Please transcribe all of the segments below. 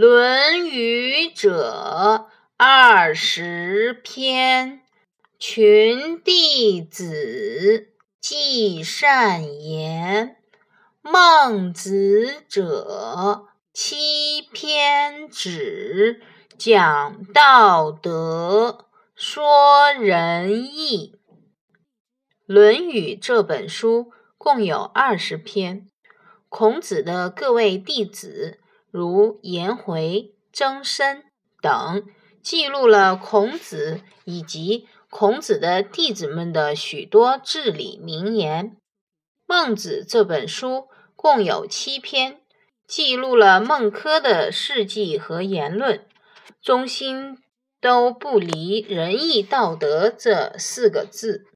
论语》者二十篇，群弟子记善言；孟子者七篇止，讲道德，说仁义。《论语》这本书共有二十篇，孔子的各位弟子。如颜回、曾参等，记录了孔子以及孔子的弟子们的许多至理名言。孟子这本书共有七篇，记录了孟轲的事迹和言论，中心都不离仁义道德这四个字。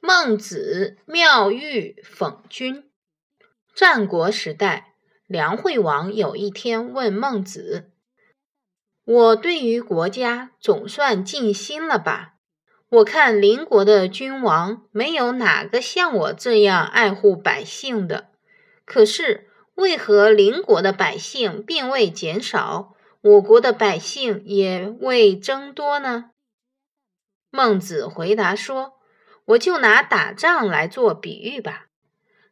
孟子妙玉讽君，战国时代。梁惠王有一天问孟子：“我对于国家总算尽心了吧？我看邻国的君王没有哪个像我这样爱护百姓的。可是为何邻国的百姓并未减少，我国的百姓也未增多呢？”孟子回答说：“我就拿打仗来做比喻吧。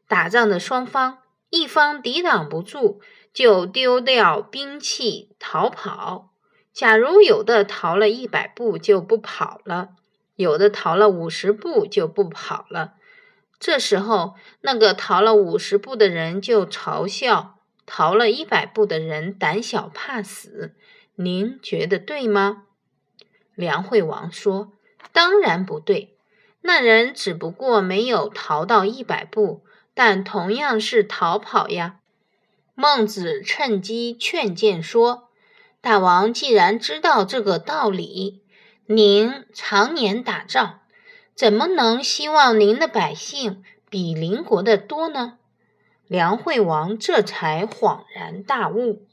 打仗的双方。”一方抵挡不住，就丢掉兵器逃跑。假如有的逃了一百步就不跑了，有的逃了五十步就不跑了。这时候，那个逃了五十步的人就嘲笑逃了一百步的人胆小怕死。您觉得对吗？梁惠王说：“当然不对。那人只不过没有逃到一百步。”但同样是逃跑呀。孟子趁机劝谏说：“大王既然知道这个道理，您常年打仗，怎么能希望您的百姓比邻国的多呢？”梁惠王这才恍然大悟。